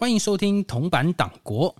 欢迎收听铜板党国。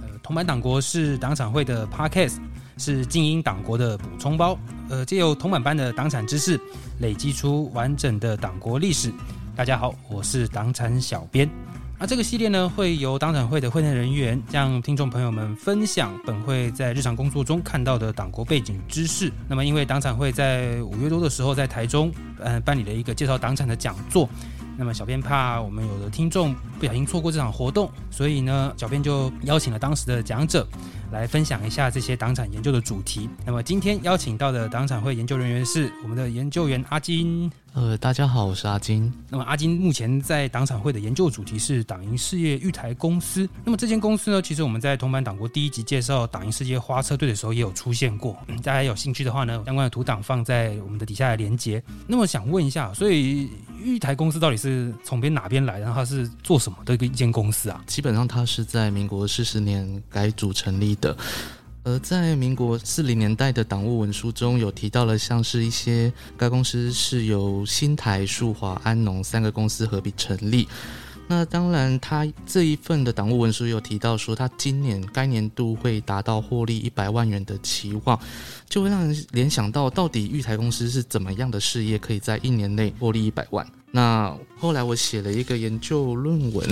呃，铜板党国是党产会的 Podcast，是精英党国的补充包。呃，借由铜板班的党产知识，累积出完整的党国历史。大家好，我是党产小编。那这个系列呢，会由党产会的会内人员向听众朋友们分享本会在日常工作中看到的党国背景知识。那么，因为党产会在五月多的时候在台中，呃，办理了一个介绍党产的讲座。那么，小编怕我们有的听众不小心错过这场活动，所以呢，小编就邀请了当时的讲者来分享一下这些党产研究的主题。那么，今天邀请到的党产会研究人员是我们的研究员阿金。呃，大家好，我是阿金。那么阿金目前在党产会的研究主题是党营事业育台公司。那么这间公司呢，其实我们在铜板党国第一集介绍党营事业花车队的时候也有出现过。大家有兴趣的话呢，相关的图档放在我们的底下的连接。那么想问一下，所以育台公司到底是从边哪边来，然后它是做什么的一个一间公司啊？基本上它是在民国四十年改组成立的。而在民国四零年代的党务文书中有提到了，像是一些该公司是由新台、树华、安农三个公司合并成立。那当然，他这一份的党务文书有提到说，他今年该年度会达到获利一百万元的期望，就会让人联想到，到底玉台公司是怎么样的事业，可以在一年内获利一百万？那后来我写了一个研究论文。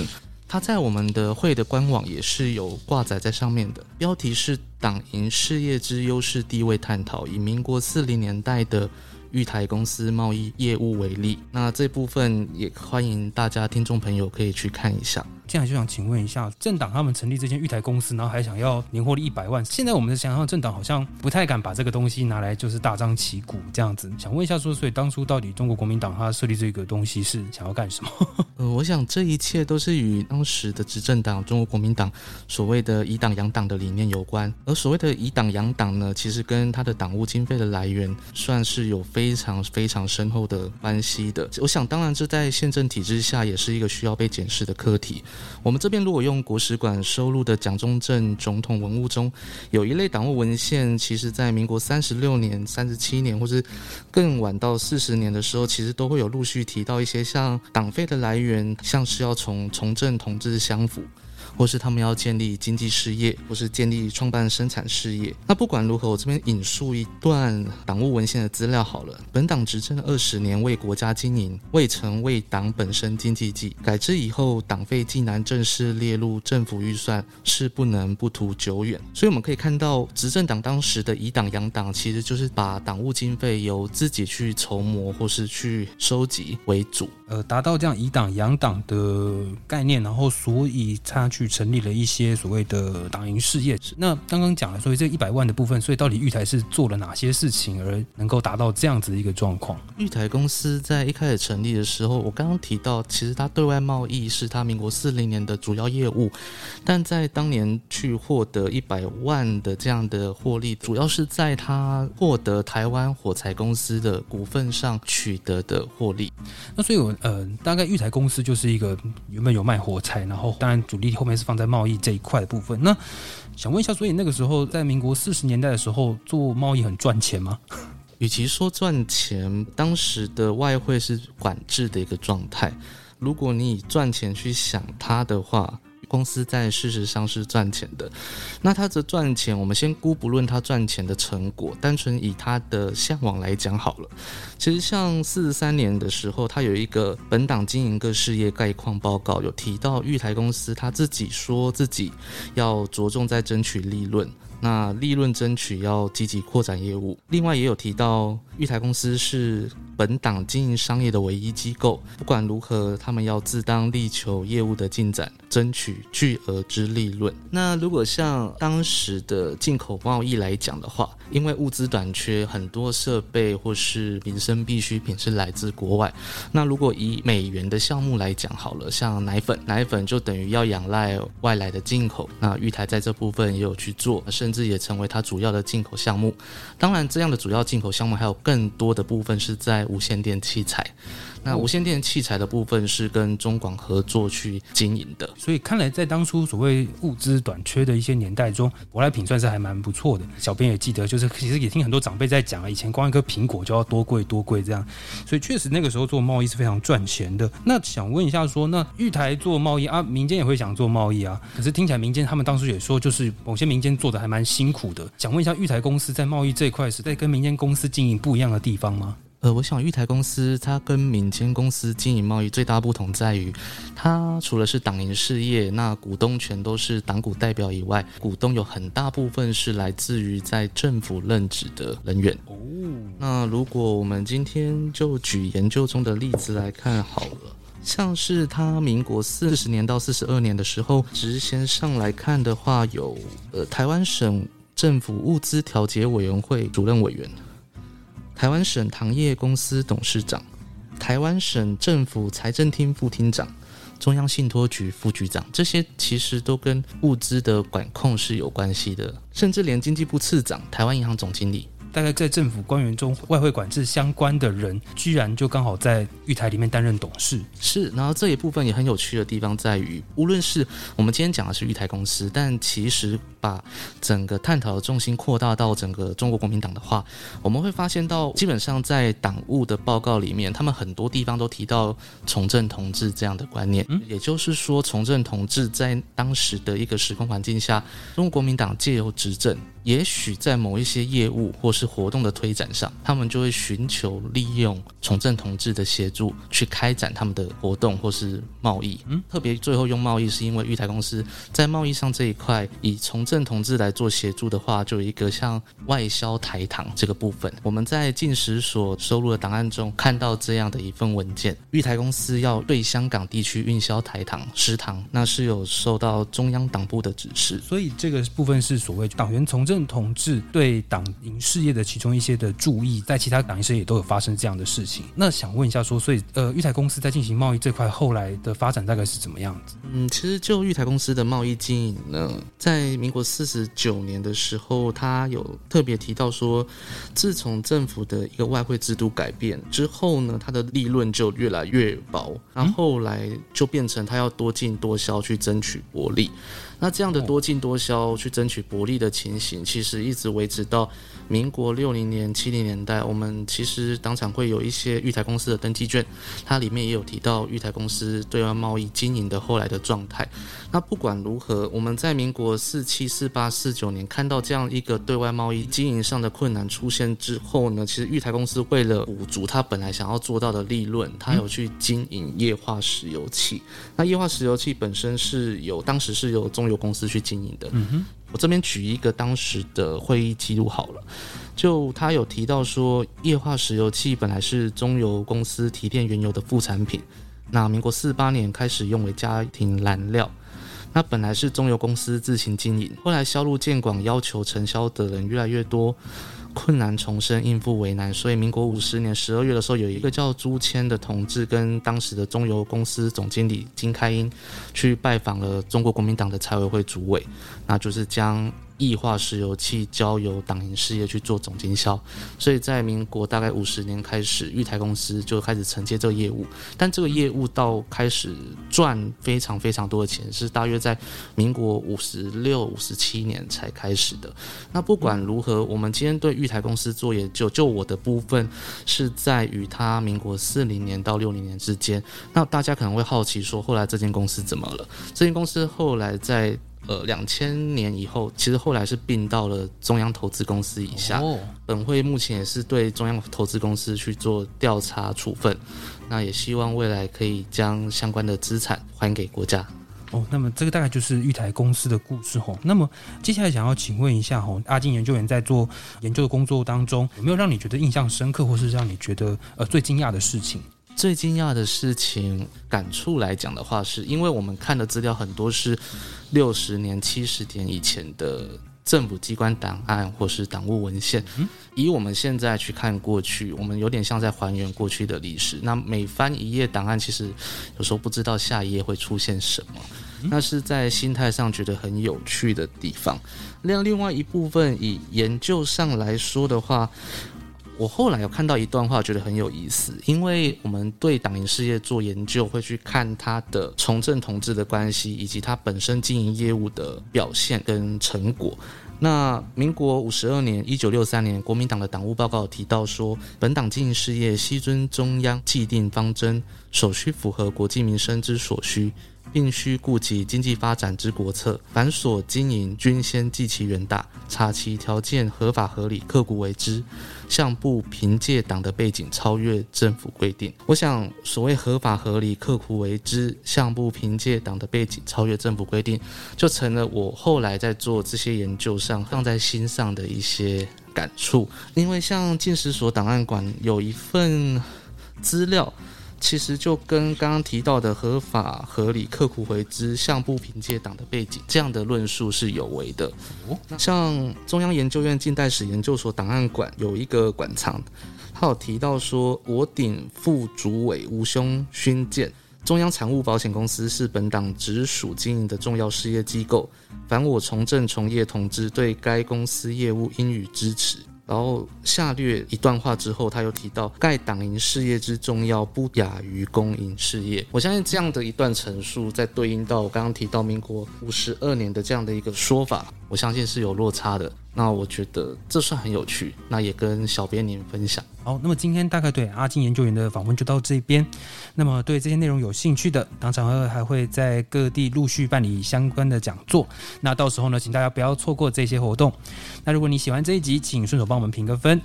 它在我们的会的官网也是有挂载在上面的，标题是“党营事业之优势地位探讨”，以民国四零年代的玉台公司贸易业务为例。那这部分也欢迎大家听众朋友可以去看一下。现在就想请问一下，政党他们成立这间玉台公司，然后还想要年获利一百万。现在我们的想象，政党好像不太敢把这个东西拿来就是大张旗鼓这样子。想问一下，说所以当初到底中国国民党他设立这个东西是想要干什么？呃，我想这一切都是与当时的执政党中国国民党所谓的以党养党的理念有关。而所谓的以党养党呢，其实跟他的党务经费的来源算是有非常非常深厚的关系的。我想，当然这在宪政体制下也是一个需要被检视的课题。我们这边如果用国史馆收录的蒋中正总统文物中，有一类党务文献，其实在民国三十六年、三十七年，或是更晚到四十年的时候，其实都会有陆续提到一些像党费的来源，像是要从从政同志相符。或是他们要建立经济事业，或是建立创办生产事业。那不管如何，我这边引述一段党务文献的资料好了。本党执政二十年，为国家经营，未曾为党本身经济计。改制以后，党费既然正式列入政府预算，是不能不图久远。所以我们可以看到，执政党当时的以党养党，其实就是把党务经费由自己去筹谋或是去收集为主，呃，达到这样以党养党的概念，然后所以差距。去成立了一些所谓的党营事业。那刚刚讲了，所以这一百万的部分，所以到底玉台是做了哪些事情，而能够达到这样子一个状况？玉台公司在一开始成立的时候，我刚刚提到，其实它对外贸易是它民国四零年的主要业务，但在当年去获得一百万的这样的获利，主要是在它获得台湾火柴公司的股份上取得的获利。那所以，我呃，大概玉台公司就是一个原本有卖火柴，然后当然主力后面。还是放在贸易这一块的部分。那想问一下，所以那个时候在民国四十年代的时候做贸易很赚钱吗？与其说赚钱，当时的外汇是管制的一个状态。如果你以赚钱去想它的话。公司在事实上是赚钱的，那它的赚钱，我们先姑不论它赚钱的成果，单纯以它的向往来讲好了。其实像四十三年的时候，他有一个本党经营各事业概况报告，有提到玉台公司，他自己说自己要着重在争取利润。那利润争取要积极扩展业务，另外也有提到玉台公司是本党经营商业的唯一机构，不管如何，他们要自当力求业务的进展，争取巨额之利润。那如果像当时的进口贸易来讲的话，因为物资短缺，很多设备或是民生必需品是来自国外。那如果以美元的项目来讲好了，像奶粉，奶粉就等于要仰赖外来的进口。那玉台在这部分也有去做，甚至也成为它主要的进口项目。当然，这样的主要进口项目还有更多的部分是在无线电器材。那无线电器材的部分是跟中广合作去经营的。所以看来在当初所谓物资短缺的一些年代中，舶来品算是还蛮不错的。小编也记得，就是其实也听很多长辈在讲啊，以前光一颗苹果就要多贵多贵这样，所以确实那个时候做贸易是非常赚钱的。那想问一下，说那玉台做贸易啊，民间也会想做贸易啊，可是听起来民间他们当初也说，就是某些民间做的还蛮辛苦的。想问一下，玉台公司在贸易这一块是在跟民间公司经营不一样的地方吗？呃，我想玉台公司它跟民间公司经营贸易最大不同在于，它除了是党营事业，那股东全都是党股代表以外，股东有很大部分是来自于在政府任职的人员。哦，那如果我们今天就举研究中的例子来看好了，像是他民国四十年到四十二年的时候，直线上来看的话，有呃台湾省政府物资调节委员会主任委员。台湾省糖业公司董事长，台湾省政府财政厅副厅长，中央信托局副局长，这些其实都跟物资的管控是有关系的，甚至连经济部次长、台湾银行总经理。大概在政府官员中，外汇管制相关的人，居然就刚好在玉台里面担任董事。是，然后这一部分也很有趣的地方在于，无论是我们今天讲的是玉台公司，但其实把整个探讨的重心扩大到整个中国国民党的话，我们会发现到，基本上在党务的报告里面，他们很多地方都提到从政同志这样的观念。嗯，也就是说，从政同志在当时的一个时空环境下，中国国民党借由执政。也许在某一些业务或是活动的推展上，他们就会寻求利用从政同志的协助去开展他们的活动或是贸易。嗯，特别最后用贸易，是因为玉台公司在贸易上这一块以从政同志来做协助的话，就有一个像外销台糖这个部分。我们在进食所收录的档案中看到这样的一份文件：玉台公司要对香港地区运销台糖、食糖，那是有受到中央党部的指示。所以这个部分是所谓党员从政。同志对党营事业的其中一些的注意，在其他党营事业也都有发生这样的事情。那想问一下，说所以呃，玉台公司在进行贸易这块后来的发展大概是怎么样子？嗯，其实就玉台公司的贸易经营呢，在民国四十九年的时候，他有特别提到说，自从政府的一个外汇制度改变之后呢，它的利润就越来越薄，然后后来就变成他要多进多销去争取薄利。那这样的多进多销去争取薄利的情形，其实一直维持到民国六零年、七零年代。我们其实当场会有一些玉台公司的登记卷，它里面也有提到玉台公司对外贸易经营的后来的状态。那不管如何，我们在民国四七、四八、四九年看到这样一个对外贸易经营上的困难出现之后呢，其实玉台公司为了补足它本来想要做到的利润，它有去经营液化石油气。那液化石油气本身是有当时是由中。油公司去经营的。嗯哼，我这边举一个当时的会议记录好了，就他有提到说，液化石油气本来是中油公司提炼原油的副产品，那民国四八年开始用为家庭燃料，那本来是中油公司自行经营，后来销路渐广，要求承销的人越来越多。困难重生，应付为难，所以民国五十年十二月的时候，有一个叫朱谦的同志，跟当时的中油公司总经理金开英，去拜访了中国国民党的财委会主委，那就是将。液化石油气交由党营事业去做总经销，所以在民国大概五十年开始，玉台公司就开始承接这个业务。但这个业务到开始赚非常非常多的钱，是大约在民国五十六、五十七年才开始的。那不管如何，我们今天对玉台公司做研究，就我的部分是在于它民国四零年到六零年之间。那大家可能会好奇说，后来这间公司怎么了？这间公司后来在。呃，两千年以后，其实后来是并到了中央投资公司以下。本会目前也是对中央投资公司去做调查处分，那也希望未来可以将相关的资产还给国家。哦，那么这个大概就是玉台公司的故事吼。那么接下来想要请问一下吼，阿金研究员在做研究的工作当中，有没有让你觉得印象深刻，或是让你觉得呃最惊讶的事情？最惊讶的事情，感触来讲的话，是因为我们看的资料很多是六十年、七十年以前的政府机关档案或是党务文献。以我们现在去看过去，我们有点像在还原过去的历史。那每翻一页档案，其实有时候不知道下一页会出现什么，那是在心态上觉得很有趣的地方。那另外一部分，以研究上来说的话。我后来有看到一段话，觉得很有意思，因为我们对党营事业做研究，会去看它的从政同志的关系，以及它本身经营业务的表现跟成果。那民国五十二年（一九六三年），国民党的党务报告提到说，本党经营事业悉遵中央既定方针，首需符合国计民生之所需。并需顾及经济发展之国策，凡所经营均先计其远大，查其条件合法合理，刻苦为之，向不凭借党的背景超越政府规定。我想，所谓合法合理、刻苦为之，向不凭借党的背景超越政府规定，就成了我后来在做这些研究上放在心上的一些感触。因为像进食所档案馆有一份资料。其实就跟刚刚提到的合法合理、刻苦回之、向不凭借党的背景这样的论述是有违的。像中央研究院近代史研究所档案馆有一个馆藏，他有提到说，我鼎副主委吴兄勋建，中央产物保险公司是本党直属经营的重要事业机构，凡我从政从业同志对该公司业务应予支持。然后下略一段话之后，他又提到盖党营事业之重要不亚于公营事业。我相信这样的一段陈述，在对应到我刚刚提到民国五十二年的这样的一个说法，我相信是有落差的。那我觉得这算很有趣，那也跟小编您分享。好，那么今天大概对阿金研究员的访问就到这边。那么对这些内容有兴趣的，党场会还会在各地陆续办理相关的讲座。那到时候呢，请大家不要错过这些活动。那如果你喜欢这一集，请顺手帮我们评个分。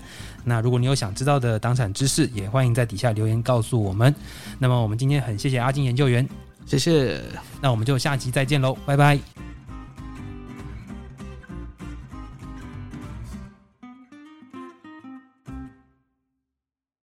那如果你有想知道的党产知识，也欢迎在底下留言告诉我们。那么我们今天很谢谢阿金研究员，谢谢。那我们就下集再见喽，拜拜。